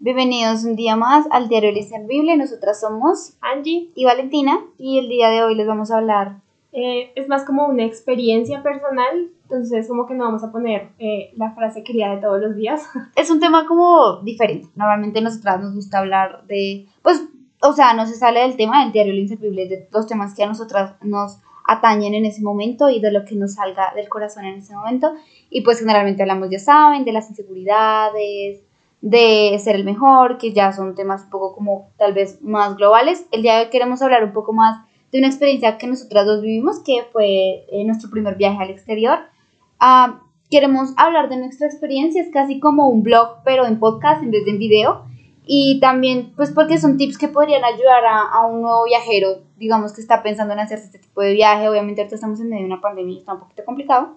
Bienvenidos un día más al Diario El Inservible. Nosotras somos Angie. y Valentina y el día de hoy les vamos a hablar. Eh, es más como una experiencia personal, entonces como que no vamos a poner eh, la frase querida de todos los días. Es un tema como diferente. Normalmente nosotras nos gusta hablar de, pues, o sea, no se sale del tema del Diario El Inservible, de los temas que a nosotras nos atañen en ese momento y de lo que nos salga del corazón en ese momento. Y pues generalmente hablamos, ya saben, de las inseguridades, de ser el mejor, que ya son temas un poco como tal vez más globales. El día de hoy queremos hablar un poco más de una experiencia que nosotras dos vivimos, que fue eh, nuestro primer viaje al exterior. Ah, queremos hablar de nuestra experiencia, es casi como un blog, pero en podcast en vez de en video. Y también, pues porque son tips que podrían ayudar a, a un nuevo viajero, digamos que está pensando en hacerse este tipo de viaje. Obviamente ahorita estamos en medio de una pandemia y está un poquito complicado.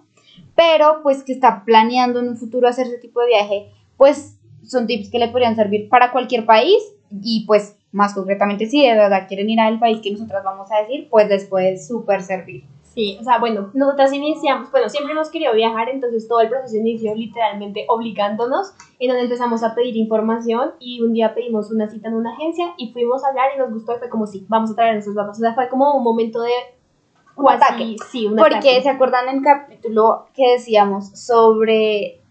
Pero pues que está planeando en un futuro hacer ese tipo de viaje, pues son tips que le podrían servir para cualquier país y pues más concretamente si de verdad quieren ir al país que nosotras vamos a decir, pues les puede súper servir. Sí, o sea, bueno, nosotras iniciamos, bueno, siempre hemos querido viajar, entonces todo el proceso inició literalmente obligándonos, en donde empezamos a pedir información y un día pedimos una cita en una agencia y fuimos a hablar y nos gustó y fue como, sí, vamos a traer a nuestros papás. O sea, fue como un momento de... Un ataque. Sí, un Porque ataque. se acuerdan el capítulo que decíamos sobre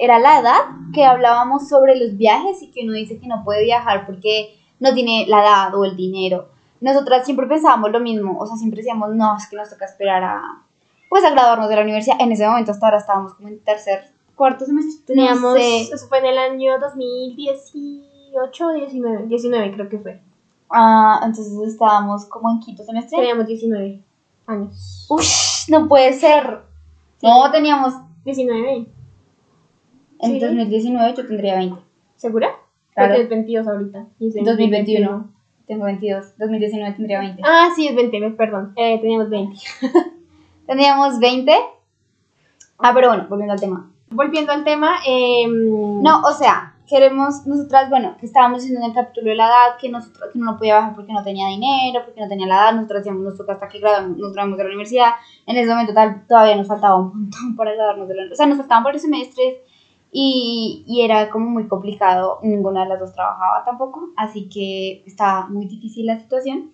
era la edad que hablábamos sobre los viajes y que uno dice que no puede viajar porque no tiene la edad o el dinero. Nosotras siempre pensábamos lo mismo, o sea, siempre decíamos, no, es que nos toca esperar a, pues, a graduarnos de la universidad. En ese momento hasta ahora estábamos como en tercer, cuarto semestre. Teníamos, no sé. eso fue en el año 2018 o 19, 19 creo que fue. Ah, entonces estábamos como en quinto semestre. Teníamos 19 años. Ush, no puede ser. No, teníamos, 19, en Sí. 2019 yo tendría 20. ¿segura? Claro. Porque es 22 ahorita. y es en 2021. Tengo 22. 2019 tendría 20. Ah, sí, es 20, perdón. Eh, teníamos 20. Teníamos 20. Ah, pero bueno, volviendo al tema. Volviendo al tema, eh, No, o sea, queremos, nosotras, bueno, que estábamos diciendo en el capítulo de la edad, que nosotros que no podía bajar porque no tenía dinero, porque no tenía la edad, nosotras decíamos, nos toca hasta que graduamos, nos graduamos de la universidad. En ese momento tal, todavía nos faltaba un montón para graduarnos de la universidad. O sea, nos faltaban varios semestres y, y era como muy complicado. Ninguna de las dos trabajaba tampoco, así que estaba muy difícil la situación.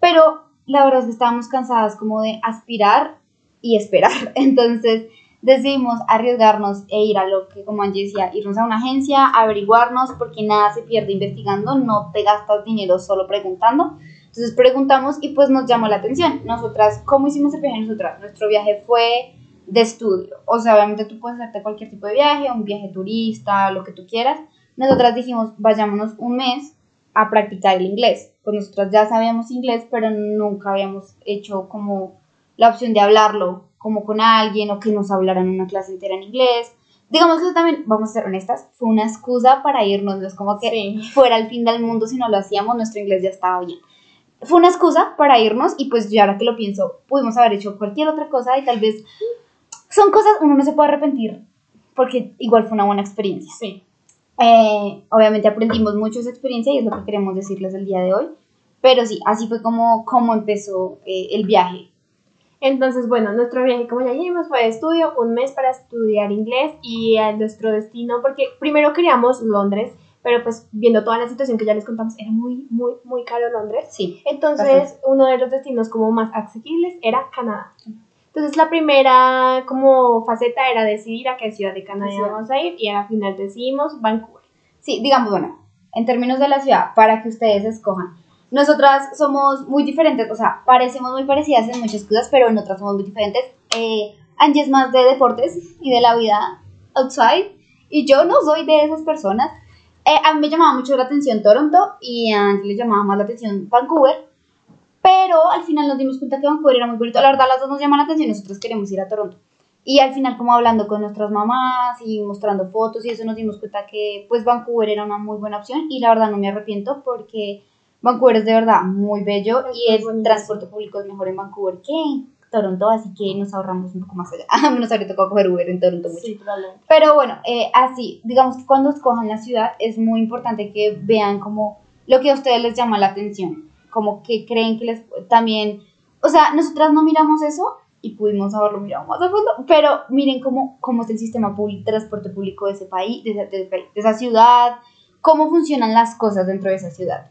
Pero la verdad es que estábamos cansadas como de aspirar y esperar. Entonces decidimos arriesgarnos e ir a lo que, como Angie decía, irnos a una agencia, averiguarnos, porque nada se pierde investigando, no te gastas dinero solo preguntando. Entonces preguntamos y pues nos llamó la atención. Nosotras, ¿cómo hicimos el viaje nosotras? Nuestro viaje fue de estudio. O sea, obviamente tú puedes hacerte cualquier tipo de viaje, un viaje turista, lo que tú quieras. Nosotras dijimos, vayámonos un mes a practicar el inglés. Pues nosotras ya sabíamos inglés, pero nunca habíamos hecho como la opción de hablarlo como con alguien o que nos hablaran una clase entera en inglés. Digamos que eso también, vamos a ser honestas, fue una excusa para irnos, no es como que sí. fuera el fin del mundo si no lo hacíamos, nuestro inglés ya estaba bien. Fue una excusa para irnos y pues yo ahora que lo pienso, pudimos haber hecho cualquier otra cosa y tal vez son cosas, uno no se puede arrepentir porque igual fue una buena experiencia. sí. Eh, obviamente aprendimos mucho esa experiencia y es lo que queremos decirles el día de hoy. Pero sí, así fue como, como empezó eh, el viaje. Entonces, bueno, nuestro viaje, como ya dijimos, fue de estudio, un mes para estudiar inglés y a nuestro destino, porque primero queríamos Londres, pero pues viendo toda la situación que ya les contamos, era muy, muy, muy caro Londres. Sí. Entonces, uno de los destinos como más asequibles era Canadá. Entonces, la primera como faceta era decidir a qué ciudad de Canadá Sí. íbamos a ir y al final decidimos Vancouver. Sí, digamos, bueno, en términos de la ciudad, para que ustedes escojan. Nosotras somos muy diferentes, o sea, parecemos muy parecidas en muchas cosas, pero en otras somos muy diferentes. Eh, Angie es más de deportes y de la vida outside, y yo no soy de esas personas. Eh, a mí me llamaba mucho la atención Toronto y a Angie le llamaba más la atención Vancouver, pero al final nos dimos cuenta que Vancouver era muy bonito. La verdad, las dos nos llaman la atención, nosotros queremos ir a Toronto. Y al final, como hablando con nuestras mamás y mostrando fotos y eso, nos dimos cuenta que pues Vancouver era una muy buena opción y la verdad no me arrepiento porque Vancouver es de verdad muy bello Es y muy el bonito, transporte público es mejor en Vancouver que en Toronto, así que nos ahorramos un poco más allá. Nos habría tocado coger Uber en Toronto mucho. Sí. Pero bueno, eh, así, digamos que cuando escojan la ciudad es muy importante que vean como lo que a ustedes les llama la atención, como que creen que les también, o sea, nosotras no miramos eso y pudimos haberlo mirado más a fondo, pero miren cómo, cómo es el sistema público, transporte público de ese país, de, de de esa ciudad, cómo funcionan las cosas dentro de esa ciudad.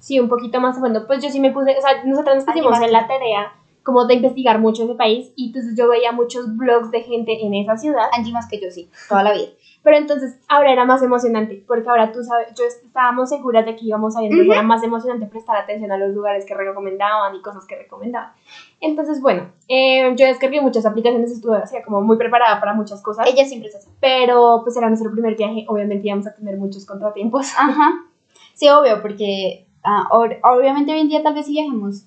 Sí, un poquito más a fondo. Pues yo sí me puse, o sea, nosotros nos pusimos en la tarea como de investigar mucho ese país y entonces yo veía muchos blogs de gente en esa ciudad. Angie más que yo, sí, toda la vida. Pero entonces ahora era más emocionante, porque ahora tú sabes, yo estábamos seguras de que íbamos a ver, uh era más emocionante prestar atención a los lugares que recomendaban y cosas que recomendaban. Entonces, bueno, eh, yo descargué muchas aplicaciones, estuve así como muy preparada para muchas cosas. Ella siempre es así. Pero pues era nuestro primer viaje, obviamente íbamos a tener muchos contratiempos. Ajá. Sí, obvio, porque ah, obviamente hoy en día tal vez si viajemos,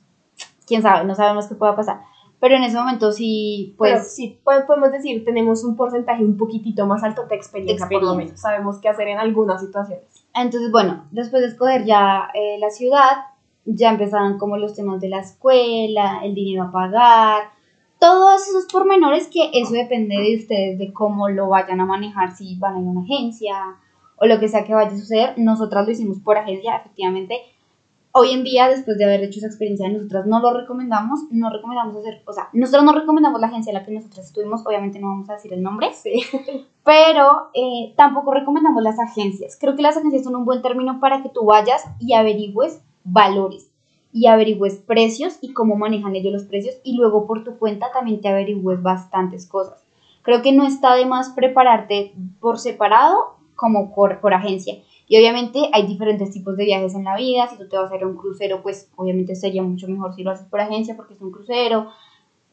quién sabe, no sabemos qué pueda pasar pero en ese momento sí, pues... sí, podemos decir, tenemos un porcentaje un poquitito más alto de experiencia, por lo menos. Sabemos qué hacer en algunas situaciones. Entonces, bueno, después de escoger ya eh, la ciudad, ya empezaron como los temas de la escuela, el dinero a pagar, todos esos pormenores que eso depende de ustedes, de cómo lo vayan a manejar, si van a ir a una agencia o lo que sea que vaya a suceder. Nosotras lo hicimos por agencia, efectivamente hoy en día, después de haber hecho esa experiencia, nosotras no lo recomendamos, no recomendamos hacer, o sea, nosotros no recomendamos la agencia en la que nosotros estuvimos, obviamente no vamos a decir el nombre, sí. pero eh, tampoco recomendamos las agencias. Creo que las agencias son un buen término para que tú vayas y averigües valores y averigües precios y cómo manejan ellos los precios y luego por tu cuenta también te averigües bastantes cosas. Creo que no está de más prepararte por separado como por, por agencia. Y obviamente hay diferentes tipos de viajes en la vida. Si tú te vas a ir a un crucero, pues obviamente sería mucho mejor si lo haces por agencia porque es un crucero.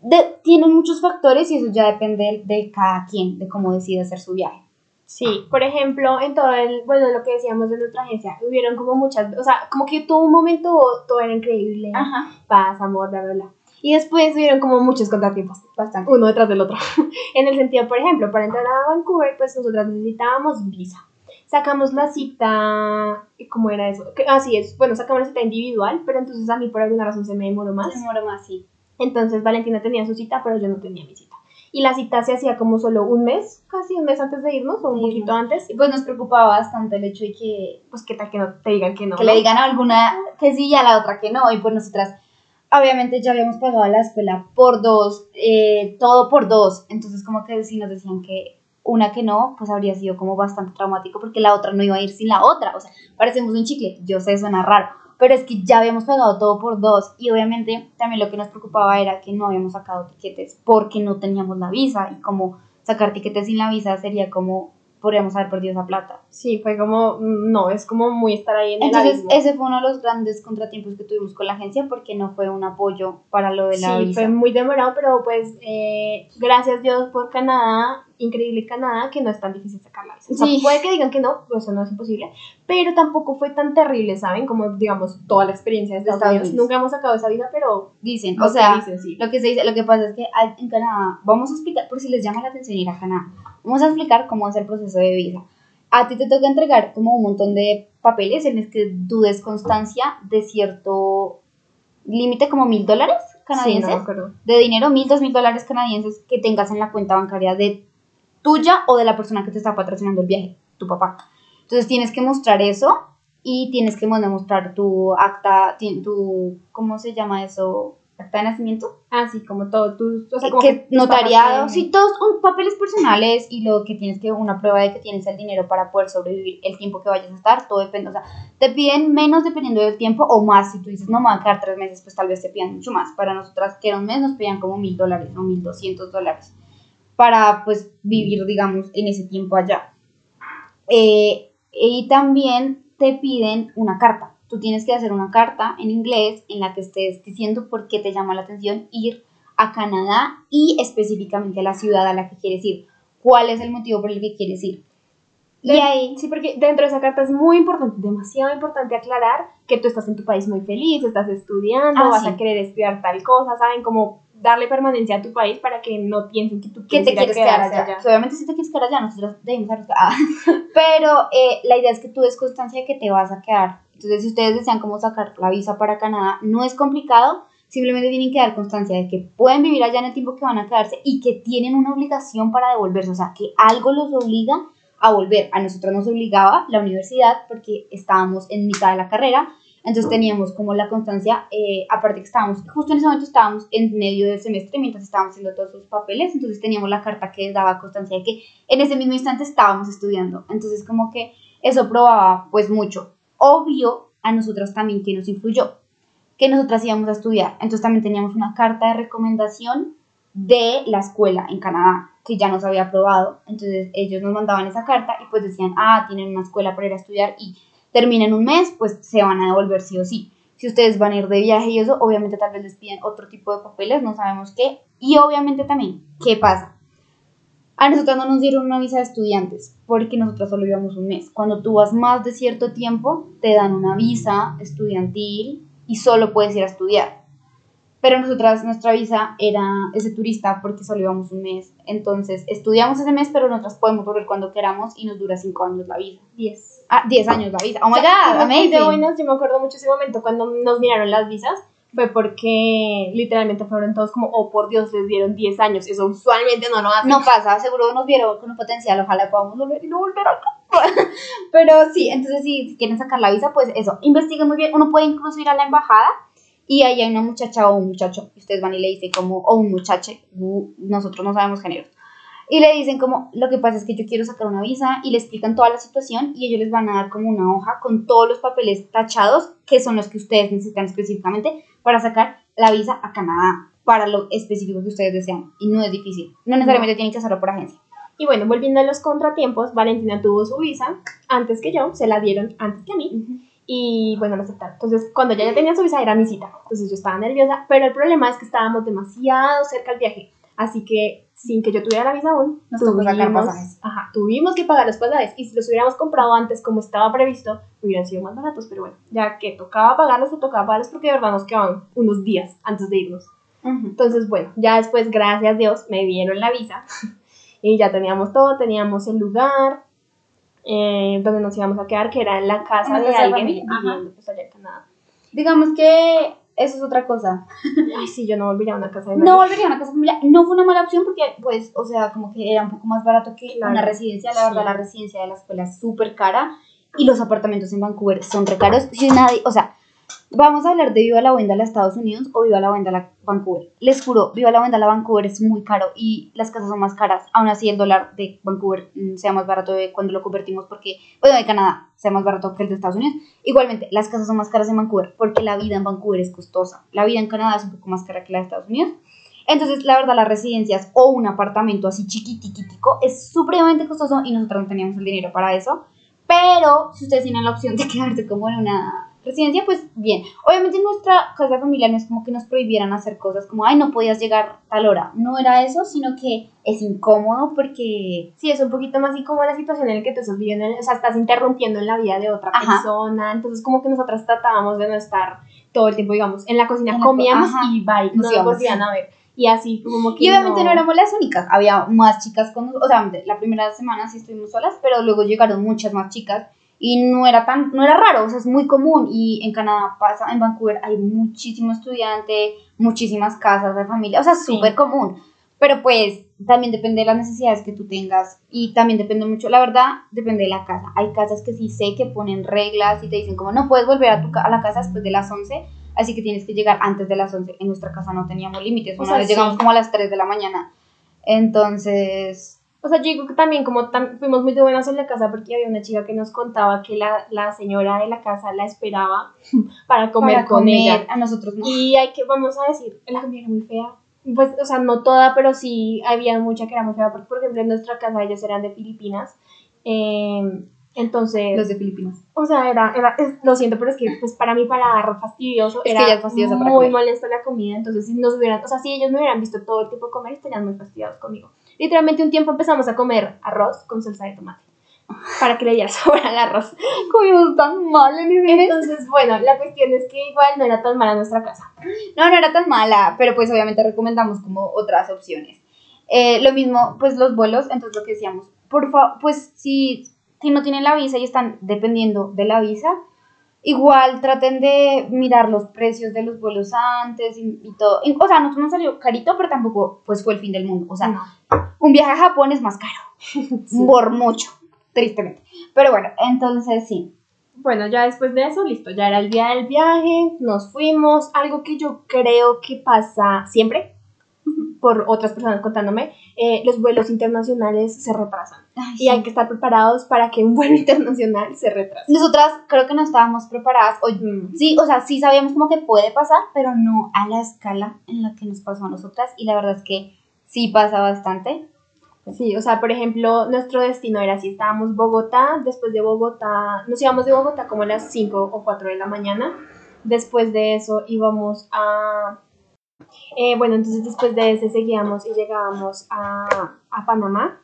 De, tienen muchos factores y eso ya depende de, cada quien, de cómo decide hacer su viaje. Sí, por ejemplo, en todo el, bueno, lo que decíamos de nuestra agencia, hubieron como muchas, o sea, como que tuvo un momento, todo era increíble, Ajá. paz, amor, bla, bla, bla. Y después hubieron como muchos contratiempos, bastante, uno detrás del otro. en el sentido, por ejemplo, para entrar a Vancouver, pues nosotras necesitábamos visa sacamos la cita, ¿cómo era eso? Así es, bueno, sacamos la cita individual, pero entonces a mí por alguna razón se me demoró más. Se demoró más, sí. Entonces Valentina tenía su cita, pero yo no tenía mi cita. Y la cita se hacía como solo un mes, casi un mes antes de irnos, o un poquito antes. Y pues nos preocupaba bastante el hecho de que, pues qué tal que no te digan que no. Que le digan a alguna que sí y a la otra que no. Y pues nosotras, obviamente ya habíamos pagado la escuela por dos, eh, todo por dos. Entonces como que sí nos decían que una que no, pues habría sido como bastante traumático porque la otra no iba a ir sin la otra. O sea, parecemos un chicle. Yo sé, suena raro. Pero es que ya habíamos pagado todo por dos. Y obviamente también lo que nos preocupaba era que no habíamos sacado tiquetes porque no teníamos la visa. Y como sacar tiquetes sin la visa sería como podríamos haber perdido esa plata. Sí, fue como, mm, no, es como muy estar ahí en Entonces, el ese fue uno de los grandes contratiempos que tuvimos con la agencia porque no fue un apoyo para lo de la sí, fue muy demorado, pero pues eh, gracias Dios por Canadá, increíble Canadá, que no es tan difícil sacar la visa. sí. puede que digan que no, pues eso no es imposible, pero tampoco fue tan terrible, ¿saben? Como, digamos, toda la experiencia de Estados, Unidos. Nunca hemos sacado esa visa, pero... Dicen, o sea, lo que se dice, lo que pasa es que en Canadá, vamos a explicar, por si les llama la atención ir a Canadá, vamos a explicar cómo es el proceso de visa. A ti te toca entregar como un montón de papeles en los que tú des constancia de cierto límite como mil dólares canadienses de dinero, mil, dos mil dólares canadienses que tengas en la cuenta bancaria de tuya o de la persona que te está patrocinando el viaje, tu papá. Entonces tienes que mostrar eso y tienes que mostrar tu acta, tu, ¿cómo se llama eso? acta de nacimiento. Ah, sí, como todo, tu, o sea, como que, notariado, sí, todos un, papeles personales y lo que tienes que, una prueba de que tienes el dinero para poder sobrevivir el tiempo que vayas a estar, todo depende, o sea, te piden menos dependiendo del tiempo o más, si tú dices, no, me van a quedar tres meses, pues tal vez te pidan mucho más, para nosotras que era un mes nos pedían como mil dólares o mil doscientos dólares para, pues, vivir, digamos, en ese tiempo allá. Eh, y también te piden una carta tú tienes que hacer una carta en inglés en la que estés diciendo por qué te llama la atención ir a Canadá y específicamente a la ciudad a la que quieres ir. ¿Cuál es el motivo por el que quieres ir? Y ahí, sí, porque dentro de esa carta es muy importante, demasiado importante aclarar que tú estás en tu país muy feliz, estás estudiando, ah, vas a querer estudiar tal cosa, ¿saben? Como darle permanencia a tu país para que no piensen que tú quieres, te quieres quedar allá. Obviamente si te quieres quedar allá, nosotros debemos ah. Pero eh, la idea es que tú des constancia de que te vas a quedar entonces, si ustedes desean cómo sacar la visa para Canadá, no es complicado, simplemente tienen que dar constancia de que pueden vivir allá en el tiempo que van a quedarse y que tienen una obligación para devolverse, o sea, que algo los obliga a volver. A nosotros nos obligaba la universidad porque estábamos en mitad de la carrera, entonces teníamos como la constancia, eh, aparte que estábamos, justo en ese momento estábamos en medio del semestre mientras estábamos haciendo todos sus papeles, entonces teníamos la carta que daba constancia de que en ese mismo instante estábamos estudiando. Entonces como que eso probaba pues mucho. Obvio, a nosotras también que nos influyó, que nosotras íbamos a estudiar. Entonces también teníamos una carta de recomendación de la escuela en Canadá, que ya nos había aprobado. Entonces ellos nos mandaban esa carta y pues decían, ah, tienen una escuela para ir a estudiar y terminen un mes, pues se van a devolver sí o sí. Si ustedes van a ir de viaje y eso, obviamente tal vez les piden otro tipo de papeles, no sabemos qué. Y obviamente también, ¿qué pasa? A nosotros no nos dieron una visa de estudiantes porque nosotros solo íbamos un mes. Cuando tú vas más de cierto tiempo, te dan una visa estudiantil y solo puedes ir a estudiar. Pero nosotras, nuestra visa era ese turista porque solo íbamos un mes. Entonces, estudiamos ese mes, pero nosotras podemos volver cuando queramos y nos dura cinco años la visa. Diez. Ah, 10 años la visa. Oh my O sea, god, amazing. de buenas, yo me acuerdo mucho ese momento cuando nos miraron las visas. Fue porque literalmente fueron todos como, oh por Dios, les dieron 10 años. Eso usualmente no lo hacen. No pasa, seguro nos vieron con un potencial, ojalá podamos volver y no volver acá. Pero sí, entonces si quieren sacar la visa, pues eso, investiguen muy bien. Uno puede incluso ir a la embajada y ahí hay una muchacha o un muchacho, ustedes van y le dicen como, o un muchache, nosotros no sabemos género. Y le dicen como, lo que pasa es que yo quiero sacar una visa y le explican toda la situación y ellos les van a dar como una hoja con todos los papeles tachados que son los que ustedes necesitan específicamente para sacar la visa a Canadá para lo específico que ustedes desean. Y no es difícil. No necesariamente tienen que hacerlo por agencia. Y bueno, volviendo a los contratiempos, Valentina tuvo su visa antes que yo, se la dieron antes que a mí. Y bueno, me aceptaron. Entonces, cuando ya, ya tenía su visa, era mi cita. Entonces yo estaba nerviosa, pero el problema es que estábamos demasiado cerca al viaje. Así que, sin que yo tuviera la visa aún, Nos tuvimos, ajá, tuvimos que pagar los pasajes. Y si los hubiéramos comprado antes, como estaba previsto, hubieran sido más baratos. Pero bueno, ya que tocaba pagarlos, o tocaba pagarlos porque de verdad nos quedaban unos días antes de irnos. Entonces, bueno, ya después, gracias a Dios, me dieron la visa y ya teníamos todo, teníamos el lugar eh, donde nos íbamos a quedar, que era en la casa de alguien viviendo pues, allá en Canadá. Digamos que eso es otra cosa. Ay, sí, yo no volvería a una casa de No nadie. volvería a una casa familiar. No fue una mala opción porque, pues, o sea, como que era un poco más barato que Claro. una residencia. La verdad, la residencia de la escuela es súper cara y los apartamentos en Vancouver son re caros. Si nadie, o sea, vamos a hablar de Viva la Wendell a Estados Unidos o Viva la Wendell a Vancouver. Les juro, Viva la Wendell a Vancouver es muy caro y las casas son más caras. Aún así, el dólar de Vancouver mm, sea más barato de cuando lo convertimos porque, bueno, de Canadá sea más barato que el de Estados Unidos. Igualmente, las casas son más caras en Vancouver porque la vida en Vancouver es costosa. La vida en Canadá es un poco más cara que la de Estados Unidos. Entonces, la verdad, las residencias o un apartamento así chiquitiquitico es supremamente costoso y nosotros no teníamos el dinero para eso. Pero si ustedes tienen la opción de quedarse como en una residencia, pues bien. Obviamente en nuestra casa familiar no es como que nos prohibieran hacer cosas como, ay, no podías llegar tal hora. No era eso, sino que es incómodo porque... Sí, es un poquito más así como la situación en la que tú estás viviendo, o sea, estás interrumpiendo en la vida de otra Ajá. persona, entonces como que nosotras tratábamos de no estar todo el tiempo, digamos, en la cocina En la co- comíamos ajá. y bye, no Nos nos íbamos. a ver. Y así como que Y obviamente no. éramos las únicas, había más chicas con o sea, la primera semana sí estuvimos solas, pero luego llegaron muchas más chicas y no era tan, no era raro, o sea, es muy común. Y en Canadá pasa, en Vancouver hay muchísimo estudiante, muchísimas casas de familia, o sea, es Sí. súper común, pero pues también depende de las necesidades que tú tengas y también depende mucho, la verdad, depende de la casa, hay casas que sí sé que ponen reglas y te dicen como no puedes volver a, tu, a la casa después de las 11, así que tienes que llegar antes de las 11, en nuestra casa no teníamos límites, O una sea, vez sí. llegamos como a las 3 de la mañana, entonces... O sea, yo digo que también como tam- fuimos muy de buenas en la casa porque había una chica que nos contaba que la, la señora de la casa la esperaba para comer para con comer, ella. A nosotros no. Y hay que, vamos a decir, la comida era muy fea. Pues, o sea, no toda, pero sí había mucha que era muy fea. Porque, por ejemplo, en nuestra casa ellos eran de Filipinas. Eh, entonces, Los de Filipinas. o sea, era, era es- lo siento, pero es que pues para mí para fastidioso Es era fastidiosa muy molesta la comida, entonces si nos hubieran, o sea, si ellos me hubieran visto todo el tiempo comer, estarían muy fastidiados conmigo. Literalmente un tiempo empezamos a comer arroz con salsa de tomate para que le diera sabor al arroz. Comimos tan mal en. Entonces, bueno, la cuestión es que igual no era tan mala nuestra casa. No, no era tan mala, pero pues obviamente recomendamos como otras opciones. Eh, lo mismo, pues los vuelos, entonces lo que decíamos, por favor, pues si, si no tienen la visa y están dependiendo de la visa, igual traten de mirar los precios de los vuelos antes y, y todo. Y, o sea, nosotros nos salió carito, pero tampoco pues fue el fin del mundo. O sea, No. un viaje a Japón es más caro, por mucho, tristemente. Pero bueno, entonces sí. Bueno, ya después de eso, listo, ya era el día del viaje, nos fuimos, algo que yo creo que pasa siempre, por otras personas contándome, eh, los vuelos internacionales se retrasan. Ay, Y sí. hay que estar preparados para que un vuelo internacional se retrase. Nosotras creo que no estábamos preparadas. O, Mm. sí, o sea, sí sabíamos como que puede pasar, pero no a la escala en la que nos pasó a nosotras. Y la verdad es que sí pasa bastante. Sí, o sea, por ejemplo, nuestro destino era así, estábamos Bogotá, después de Bogotá, nos íbamos de Bogotá como a las 5 o 4 de la mañana, después de eso íbamos a... eh, bueno, entonces después de ese seguíamos y llegábamos a, a Panamá.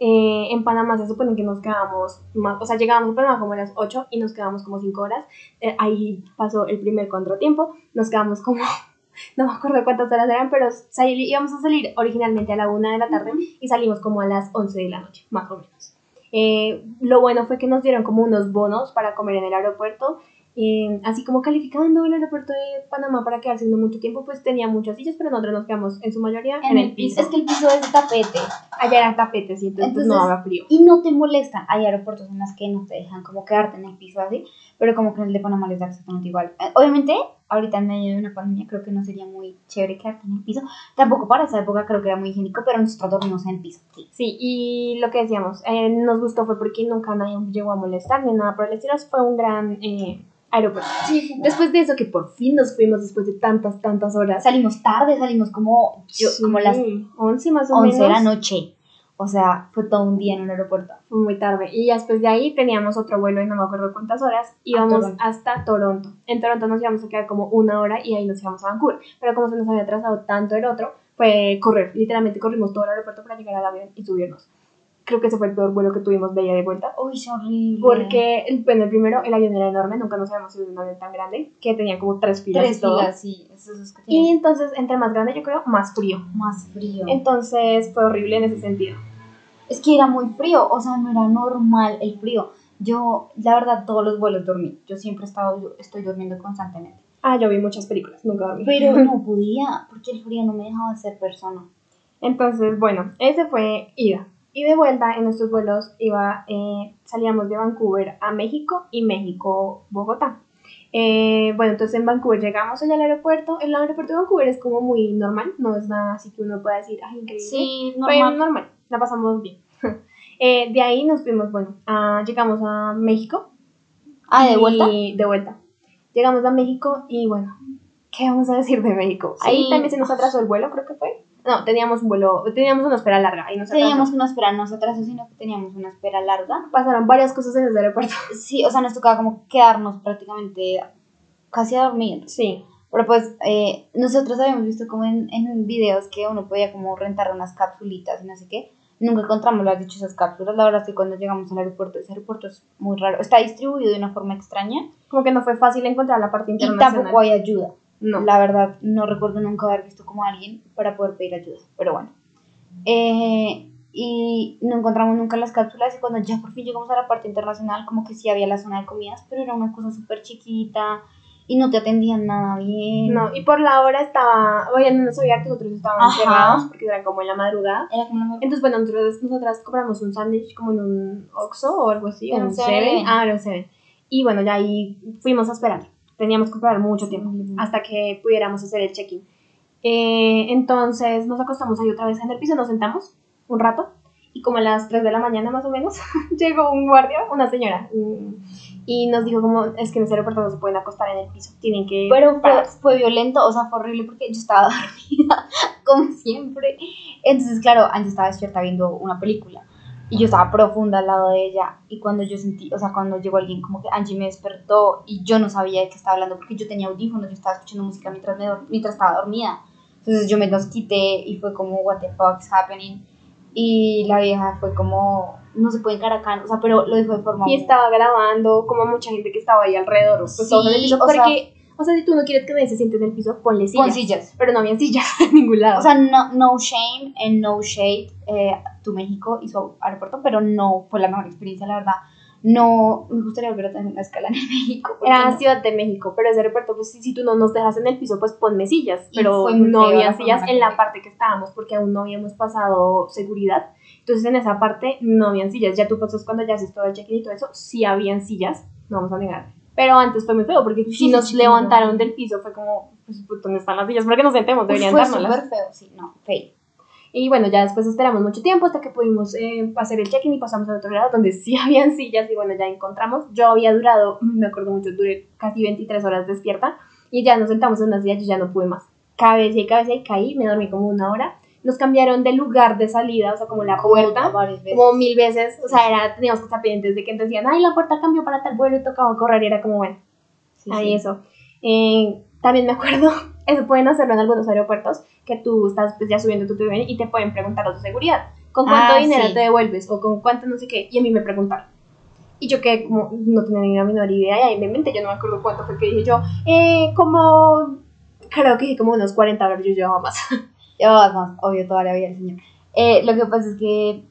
Eh, en Panamá se supone que nos quedábamos más, o sea, llegábamos a Panamá como a las 8 y nos quedamos como 5 horas. Eh, ahí pasó el primer contratiempo, nos quedamos como, no me acuerdo cuántas horas eran, pero salí- íbamos a salir originalmente a la 1 de la tarde y salimos como a las 11 de la noche, más o menos. Eh, lo bueno fue que nos dieron como unos bonos para comer en el aeropuerto, eh, así como calificando el aeropuerto de Panamá para quedarse no mucho tiempo, pues tenía muchas sillas, pero nosotros nos quedamos en su mayoría en, el piso. Es que el piso es de tapete. Allá era tapete, sí, entonces, pues, no haga frío. Y no te molestan. Hay aeropuertos en los que no te dejan como quedarte en el piso así, pero como que en el de Panamá les da exactamente igual. Eh, Obviamente, ahorita en medio de una pandemia creo que no sería muy chévere quedarte en el piso. Tampoco para esa época creo que era muy higiénico, pero nosotros dormimos en el piso. Sí. Sí, y lo que decíamos, eh, nos gustó fue porque nunca nadie llegó a molestar ni nada por el estilo, fue un gran eh, aeropuerto. Después de eso, que por fin nos fuimos después de tantas, tantas horas. Salimos tarde, salimos como, yo, Sí, como las 11 más o 11 menos. de la noche. O sea, fue todo un día en el aeropuerto. Fue muy tarde. Y después de ahí teníamos otro vuelo y no me acuerdo cuántas horas. Íbamos Toronto. hasta Toronto. En Toronto nos íbamos a quedar como una hora y ahí nos íbamos a Vancouver. Pero como se nos había atrasado tanto el otro, fue correr. Literalmente corrimos todo el aeropuerto para llegar al avión y subirnos. Creo que ese fue el peor vuelo que tuvimos de ida y de vuelta. Uy, es horrible. Porque, el- bueno, el primero, el avión era enorme, nunca nos habíamos subido un avión tan grande, que tenía como tres filas Tres y todo. filas, sí. Esos es que Y entonces, entre más grande, yo creo, más frío. más frío. Entonces, fue horrible en ese sentido. Es que era muy frío, o sea, no era normal el frío. Yo, la verdad, todos los vuelos dormí. Yo siempre yo estoy durmiendo constantemente. Ah, yo vi muchas películas, nunca dormí. Pero no podía, porque el frío no me dejaba ser persona. Entonces, bueno, ese fue ida. Y de vuelta en nuestros vuelos iba, eh, salíamos de Vancouver a México y México-Bogotá. Eh, bueno, entonces en Vancouver llegamos allá al aeropuerto. El aeropuerto de Vancouver es como muy normal, no es nada así que uno pueda decir, ay, increíble. Sí, normal. normal, la pasamos bien. Eh, de ahí nos fuimos, bueno, a- llegamos a México. Ah, ¿de y- vuelta? De vuelta. Llegamos a México y bueno, ¿qué vamos a decir de México? Ahí también se nos atrasó el vuelo, creo que fue. No, teníamos un vuelo, teníamos una espera larga. Ahí nos Teníamos una espera, no se atrasó, sino que teníamos una espera larga. Pasaron varias cosas en ese aeropuerto. Sí, o sea, nos tocaba como quedarnos prácticamente casi a dormir. Sí. Pero pues eh, nosotros habíamos visto como en, en videos que uno podía como rentar unas capsulitas y no sé qué. Nunca encontramos las dichosas cápsulas. La verdad es que cuando llegamos al aeropuerto, ese aeropuerto es muy raro. Está distribuido de una forma extraña Como que no fue fácil encontrar la parte y internacional. tampoco hay ayuda. No. La verdad, no recuerdo nunca haber visto como a alguien para poder pedir ayuda. Pero bueno. Eh, y no encontramos nunca las cápsulas y cuando ya por fin llegamos a la parte internacional, como que sí había la zona de comidas, pero era una cosa súper chiquita y no te atendían nada bien. No, y por la hora estaba, oye, no nos abiertos, otros estaban Ajá. cerrados porque eran como en la madrugada. Era como una- Entonces, bueno, nosotros, nosotras compramos un sándwich como en un Oxxo o algo así, En un un 7-Eleven. Seven. Ah, era un Seven. Y bueno, ya ahí fuimos a esperar. Teníamos que esperar mucho tiempo Ujú. hasta que pudiéramos hacer el check-in. Eh, entonces nos acostamos ahí otra vez en el piso, nos sentamos un rato y como a las 3 de la mañana más o menos llegó un guardia, una señora, y nos dijo como es que en ese aeropuerto no se pueden acostar en el piso, tienen que... Pero fue, pararse". fue violento, o sea, fue horrible porque yo estaba dormida, como siempre. Entonces, claro, Angie estaba despierta viendo una película y yo estaba profunda al lado de ella. Y cuando yo sentí, o sea, cuando llegó alguien, como que Angie me despertó y yo no sabía de qué estaba hablando porque yo tenía audífonos, yo estaba escuchando música mientras, me mientras estaba dormida. Entonces, yo me los quité y fue como, what the fuck's happening. Y la vieja fue como, no se puede encaracán, o sea, pero lo dijo de forma y estaba grabando como mucha gente que estaba ahí alrededor, pues Sí, todos en el piso, o sea- porque, o sea, si tú no quieres que nadie se siente en el piso, ponle sillas. con sillas. Pero no había sillas en ningún lado. O sea, no, no shame and no shade eh, to México y su aeropuerto, pero no fue la mejor experiencia, la verdad. No, me gustaría volver a tener una escala en México. era no- Ciudad de México, pero ese aeropuerto, pues si, si tú no nos dejas en el piso, pues ponme sillas. Pero fue no había sillas en la fue. parte que estábamos porque aún no habíamos pasado seguridad. Entonces en esa parte no habían sillas. Ya tú pasas cuando ya haces todo el check-in y todo eso, sí habían sillas, no vamos a negar. Pero antes fue muy feo porque Sí, si nos sí, levantaron no. del piso fue como pues, pues, ¿dónde están las sillas? ¿Para que nos sentemos? Deberían Fue dárnoslas. súper feo, sí, no, feo. Y bueno, ya después esperamos mucho tiempo hasta que pudimos eh, hacer el check-in y pasamos al otro lado donde sí habían sillas y bueno, ya encontramos. Yo había durado, me acuerdo mucho, duré casi 23 horas despierta y ya nos sentamos en una silla, yo ya no pude más. Cabeza y cabeza y caí, me dormí como una hora. Nos cambiaron de lugar de salida, o sea, como la puerta, veces. como mil veces. O sea, era, teníamos que estar pendientes de que nos decían, ay, la puerta cambió para tal vuelo y tocaba correr y era como, bueno, Sí, Ahí sí. eso. Eh, también me acuerdo, eso pueden hacerlo en algunos aeropuertos, que tú estás pues, ya subiendo tu avión y te pueden preguntar a tu seguridad, ¿con cuánto Ah, dinero sí. te devuelves? O con cuánto no sé qué. Y a mí me preguntaron. Y yo que como no tenía ni la menor idea, y ahí me mente, yo no me acuerdo cuánto fue que dije yo, eh, como, creo que dije como unos 40 dólares, yo llevaba más. Llevabas más, obvio, toda la vida el señor. Eh, lo que pasa es que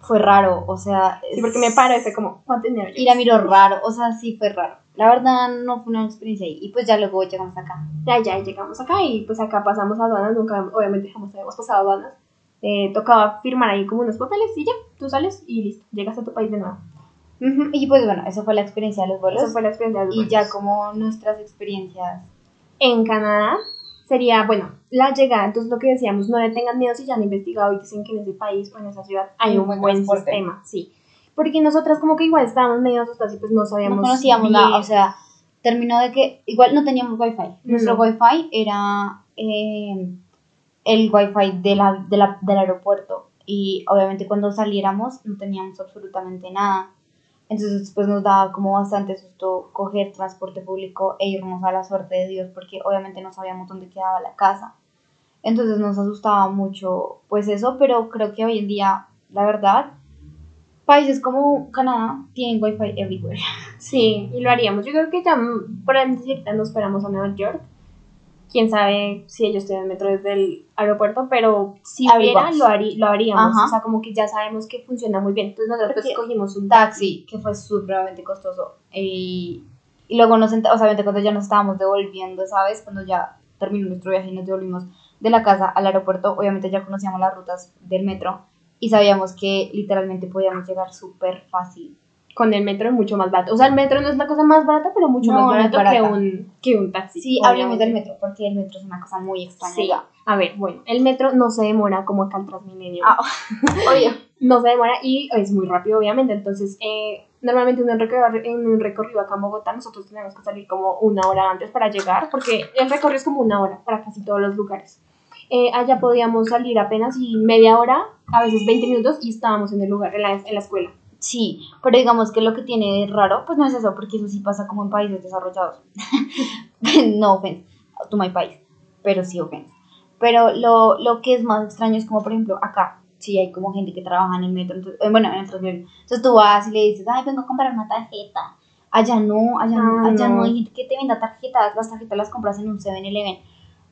fue raro, o sea. Sí, porque me paro y fue como, ¿cuánto dinero Y la miró raro, o sea, sí fue raro. La verdad no fue una experiencia ahí. Y pues ya luego llegamos acá. Ya, ya llegamos acá y pues acá pasamos aduanas, nunca, obviamente jamás habíamos pasado aduanas. Eh, tocaba firmar ahí como unos papeles y ya, tú sales y listo, llegas a tu país de nuevo. Y pues bueno, eso fue la experiencia de los vuelos. Esa fue la experiencia de los y vuelos. ya como nuestras experiencias. En Canadá sería, bueno, la llegada, entonces lo que decíamos, no le tengan miedo si ya han investigado y dicen que en ese país o en esa ciudad hay un buen sistema, sí. Porque nosotras como que igual estábamos medio asustadas y pues no sabíamos No conocíamos bien. nada, o sea, terminó de que igual no teníamos wifi. Nuestro No. wifi era eh, el wifi de la, de la- del aeropuerto y obviamente cuando saliéramos no teníamos absolutamente nada. Entonces pues nos daba como bastante susto coger transporte público e irnos a la suerte de Dios porque obviamente no sabíamos dónde quedaba la casa. Entonces nos asustaba mucho pues eso, pero creo que hoy en día, la verdad, países como Canadá tienen wifi everywhere. Sí, y lo haríamos. Yo creo que ya mm, por ahorita nos esperamos a Nueva York. Quién sabe si ellos tienen metro desde el aeropuerto, pero si hubiera, lo, harí- lo haríamos. Ajá. O sea, como que ya sabemos que funciona muy bien. Entonces nosotros pues, Porque- cogimos un taxi, que fue supremamente costoso. Y, y luego nos sentamos, obviamente cuando ya nos estábamos devolviendo, ¿sabes? Cuando ya terminó nuestro viaje y nos devolvimos de la casa al aeropuerto, obviamente ya conocíamos las rutas del metro y sabíamos que literalmente podíamos llegar súper fácil. Con el metro es mucho más barato. O sea, el metro no es la cosa más barata, pero mucho No, más barato que un, que un taxi. Sí, hablemos obviamente. del metro, porque el metro es una cosa muy extraña. Sí. A ver, bueno, el metro no se demora como acá el Transmilenio. Ah, Oye, No se demora y es muy rápido, obviamente. Entonces, eh, normalmente en un, recorrido, en un recorrido acá en Bogotá, nosotros tenemos que salir como una hora antes para llegar, porque el recorrido es como una hora para casi todos los lugares. Eh, allá podíamos salir apenas y media hora, a veces 20 minutos, y estábamos en el lugar, en la, en la escuela. Sí, pero digamos que lo que tiene de raro, pues no es eso, porque eso sí pasa como en países desarrollados. no offense to my país, pero sí offense. Pero lo, lo que es más extraño es como, por ejemplo, acá, sí hay como gente que trabaja en el metro, entonces, eh, bueno, en el Transmilenio. Entonces tú vas y le dices, ay, vengo a comprar una tarjeta. Allá no, allá, no, Ah, allá no. no. hay gente que te venda tarjetas, las tarjetas las compras en un 7-Eleven,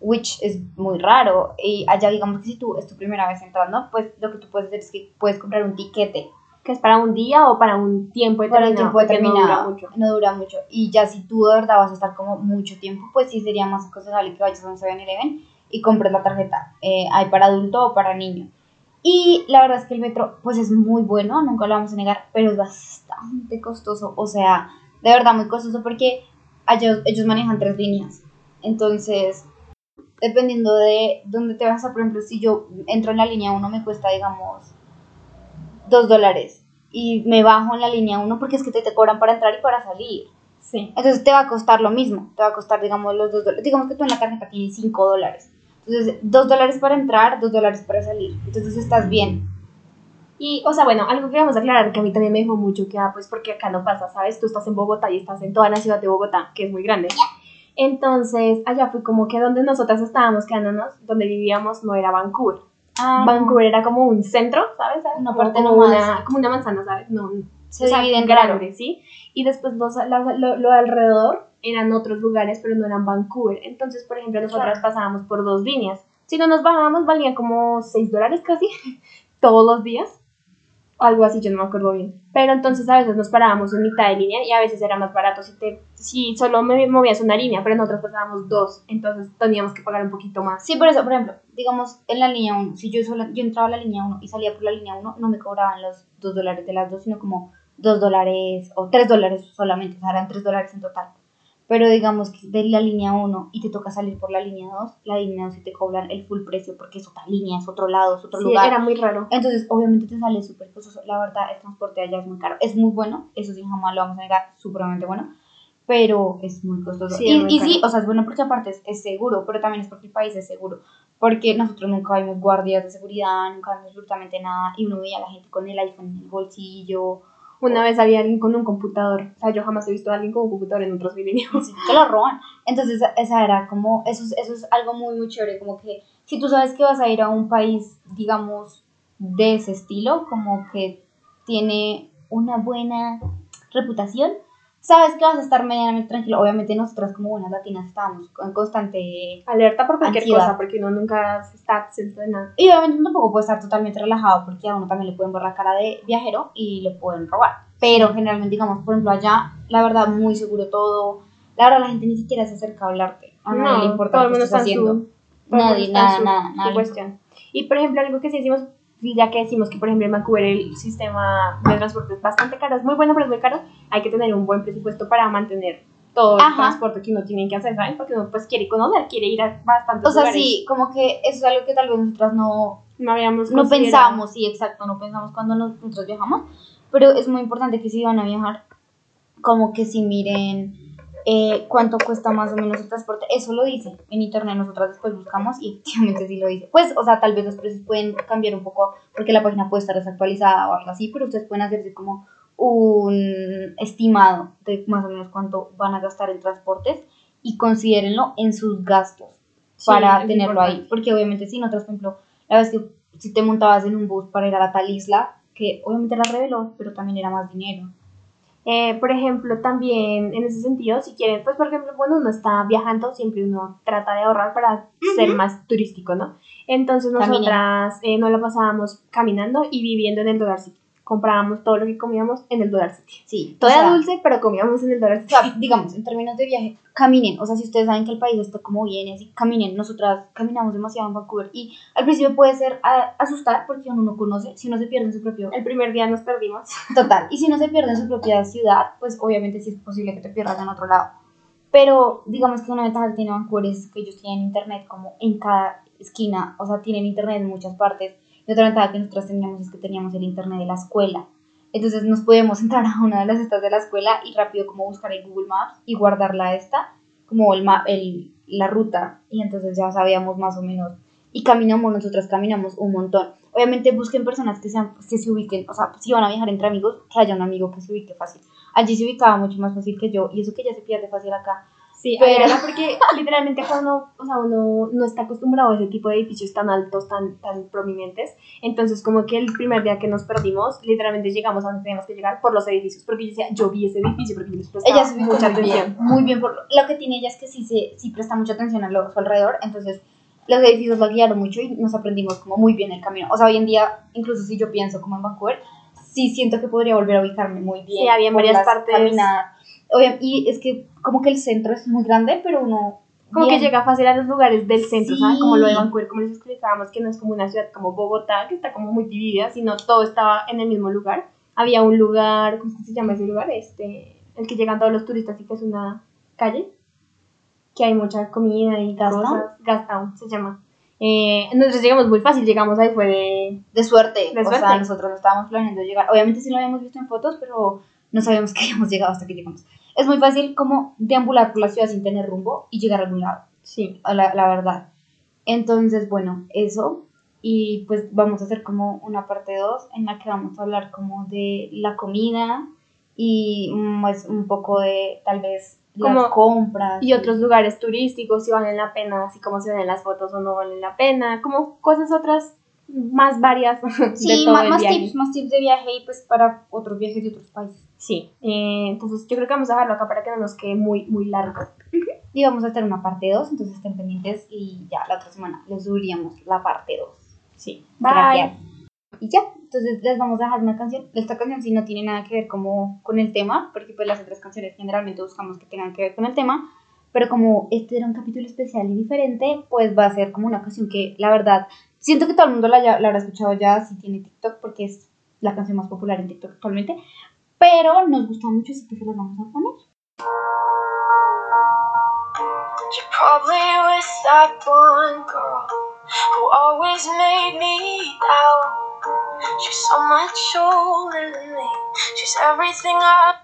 which es muy raro. Y allá, digamos que si tú es tu primera vez entrando, pues lo que tú puedes hacer es que puedes comprar un tiquete Que es para un día o para un tiempo para determinado. un tiempo porque determinado. No dura mucho. No dura mucho. Y ya si tú de verdad vas a estar como mucho tiempo, pues sí sería más aconsejable que vayas a un 7-Eleven y compres la tarjeta. Eh, hay para adulto o para niño. Y la verdad es que el metro, pues es muy bueno, nunca lo vamos a negar, pero es bastante costoso. O sea, de verdad muy costoso porque ellos, ellos manejan tres líneas. Entonces, dependiendo de dónde te vas a, por ejemplo, si yo entro en la línea 1 me cuesta, digamos, 2 dólares. Y me bajo en la línea 1 porque es que te, te cobran para entrar y para salir. Sí. Entonces te va a costar lo mismo. Te va a costar, digamos, los 2 dólares. Digamos que tú en la tarjeta tienes 5 dólares. Entonces, 2 dólares para entrar, 2 dólares para salir. Entonces estás bien. Y, o sea, bueno, algo que vamos a aclarar que a mí también me dijo mucho que, ah, pues porque acá no pasa, ¿sabes? Tú estás en Bogotá y estás en toda la ciudad de Bogotá, que es muy grande. Entonces, allá fue como que donde nosotras estábamos quedándonos, donde vivíamos, no era Vancouver. Vancouver era como un centro, ¿sabes? Una Como- parte como nomás. una, como una manzana, ¿sabes? No, Se o sea, divide en grande, grande. ¿sí? Y después los, la- lo, lo alrededor eran otros lugares, pero no eran Vancouver. Entonces, por ejemplo, nosotras pasábamos por dos líneas. Si no nos bajábamos, valían como 6 dólares casi, todos los días. Algo así, yo no me acuerdo bien. Pero entonces a veces nos parábamos en mitad de línea y a veces era más barato si, te, si solo me movías una línea, pero nosotros pasábamos dos. Entonces teníamos que pagar un poquito más. Sí, por eso, por ejemplo, digamos en la línea 1, si yo, solo, yo entraba a la línea 1 y salía por la línea 1, no me cobraban los 2 dólares de las dos, sino como 2 dólares o 3 dólares solamente, o sea, eran 3 dólares en total. Pero digamos que de la línea 1 y te toca salir por la línea 2, la línea 2 y te cobran el full precio porque es otra línea, es otro lado, es otro Sí, lugar. era muy raro. Entonces, obviamente te sale súper costoso. La verdad, el transporte allá es muy caro. Es muy bueno, eso sí, jamás lo vamos a negar, supremamente bueno, pero es muy costoso. Sí, y muy y sí, o sea, es bueno porque aparte es, es seguro, pero también es porque el país es seguro. Porque nosotros nunca vimos guardias de seguridad, nunca vimos absolutamente nada, y uno veía a la gente con el iPhone en el bolsillo, Una vez había alguien con un computador. O sea, yo jamás he visto a alguien con un computador en otros videos. Sí, te lo roban. Entonces, esa era como, eso es, eso es algo muy, muy chévere, como que si tú sabes que vas a ir a un país, digamos, de ese estilo, como que tiene una buena reputación, sabes que vas a estar medianamente tranquilo. Obviamente nosotras como buenas latinas estábamos en constante... Alerta por cualquier Ansiedad. cosa, porque uno nunca se está absento de nada. Y obviamente uno tampoco puede estar totalmente relajado porque a uno también le pueden ver la cara de viajero y le pueden robar. Pero generalmente, digamos, por ejemplo, allá, la verdad, muy seguro todo. La verdad, la gente ni siquiera se acerca a hablarte. A nadie le importa lo que mundo estés está en haciendo. su... Nadie, nada, nada, nada. cuestión. Y por ejemplo, algo que sí decimos, ya que decimos que por ejemplo en Vancouver el sistema de transporte es bastante caro, es muy bueno, pero es muy caro, hay que tener un buen presupuesto para mantener todo el Ajá. transporte que uno tiene que hacer, ¿saben? Porque uno pues quiere conocer, quiere ir a bastantes O sea, lugares. sí, como que eso es algo que tal vez nosotras no, No habíamos no pensamos, sí, exacto, no pensamos cuando nos- nosotros viajamos. Pero es muy importante que si van a viajar, como que si miren eh, cuánto cuesta más o menos el transporte. Eso lo dice en internet, nosotras después buscamos y efectivamente sí lo dice. Pues, o sea, tal vez los precios pueden cambiar un poco porque la página puede estar desactualizada o algo así, pero ustedes pueden hacerse como un estimado de más o menos cuánto van a gastar en transportes y considérenlo en sus gastos Sí, para tenerlo ahí. Porque obviamente si nosotros, por ejemplo, la vez que si te montabas en un bus para ir a la tal isla, que obviamente era reveló, pero también era más dinero. Eh, por ejemplo, también en ese sentido, si quieren, pues por ejemplo, cuando uno está viajando, siempre uno trata de ahorrar para ser más turístico, ¿no? Entonces nosotras eh, nos la pasábamos caminando y viviendo en el Dollar City. Comprábamos todo lo que comíamos en el Dollar City. Sí, Todo o sea, era dulce, pero comíamos en el Dollar O City. sea, digamos, en términos de viaje, caminen. O sea, si ustedes saben que el país está como bien así, caminen. Nosotras caminamos demasiado en Vancouver y al principio puede ser a- asustar porque uno no conoce, si uno se pierde en su propio... El primer día nos perdimos. Total. Y si no se pierde en su propia ciudad, pues obviamente sí es posible que te pierdas en otro lado. Pero digamos que una ventaja que tiene Vancouver es que ellos tienen internet como en cada esquina, o sea, tienen internet en muchas partes. Y otra ventaja que nosotros teníamos es que teníamos el internet de la escuela. Entonces nos podíamos entrar a una de las estas de la escuela y rápido como buscar en Google Maps y guardarla esta, como el, el la ruta. Y entonces ya sabíamos más o menos. Y caminamos, nosotras caminamos un montón. Obviamente busquen personas que, sean, que se ubiquen, o sea, si van a viajar entre amigos, que haya un amigo que se ubique fácil. Allí se ubicaba mucho más fácil que yo, y eso que ya se pierde fácil acá. Sí, Pero- pero porque literalmente cuando o sea, uno no está acostumbrado a ese tipo de edificios tan altos, tan, tan prominentes, entonces como que el primer día que nos perdimos, literalmente llegamos a donde teníamos que llegar por los edificios, porque yo decía, yo vi ese edificio, porque yo les prestaba Ella mucha muy atención. bien, muy bien. Por lo, lo que tiene ella es que sí, se, sí presta mucha atención a, lo, su alrededor, entonces los edificios la guiaron mucho y nos aprendimos como muy bien el camino. O sea, hoy en día, incluso si yo pienso como en Vancouver, sí siento que podría volver a ubicarme muy bien. Sí, había por varias partes. caminadas. Obvia- y es que como que el centro es muy grande, pero uno... Como bien. que llega fácil a los lugares del centro, Sí. ¿sabes? Como lo de Vancouver, como les explicábamos, que no es como una ciudad como Bogotá, que está como muy dividida, sino todo estaba en el mismo lugar. Había un lugar, ¿cómo se llama ese lugar? Este, el que llegan todos los turistas y que es una calle, que hay mucha comida y ¿Gastown? cosas. Gastown se llama. Eh, nosotros llegamos muy fácil, llegamos ahí fue de... De suerte. De o sea, suerte. nosotros no estábamos planeando llegar. Obviamente sí lo habíamos visto en fotos, pero no sabíamos que habíamos llegado hasta que llegamos. Es muy fácil como deambular por la ciudad sin tener rumbo y llegar a algún lado, Sí. la, la verdad. Entonces, bueno, eso. Y pues vamos a hacer como una parte 2 en la que vamos a hablar como de la comida y pues un poco de tal vez las Como- compras. Y otros lugares turísticos, si valen la pena, así como se ven en las fotos o no valen la pena, como cosas otras más varias de Sí, todo ma- el más, viaje. tips, más tips de viaje y pues para otros viajes de otros países. Sí, eh, entonces yo creo que vamos a dejarlo acá para que no nos quede muy, muy largo. Y vamos a hacer una parte 2, entonces estén pendientes y ya la otra semana les subiríamos la parte 2. Sí, Gracias. Y ya, entonces les vamos a dejar una canción. Esta canción sí no tiene nada que ver como con el tema, porque pues las otras canciones generalmente buscamos que tengan que ver con el tema, pero como este era un capítulo especial y diferente, pues va a ser como una canción que la verdad, siento que todo el mundo la, la habrá escuchado ya si tiene TikTok, porque es la canción más popular en TikTok actualmente, pero nos gusta mucho, así que se las vamos a poner. You're probably with that one girl who always made me doubt. She's so much older than me. She's everything I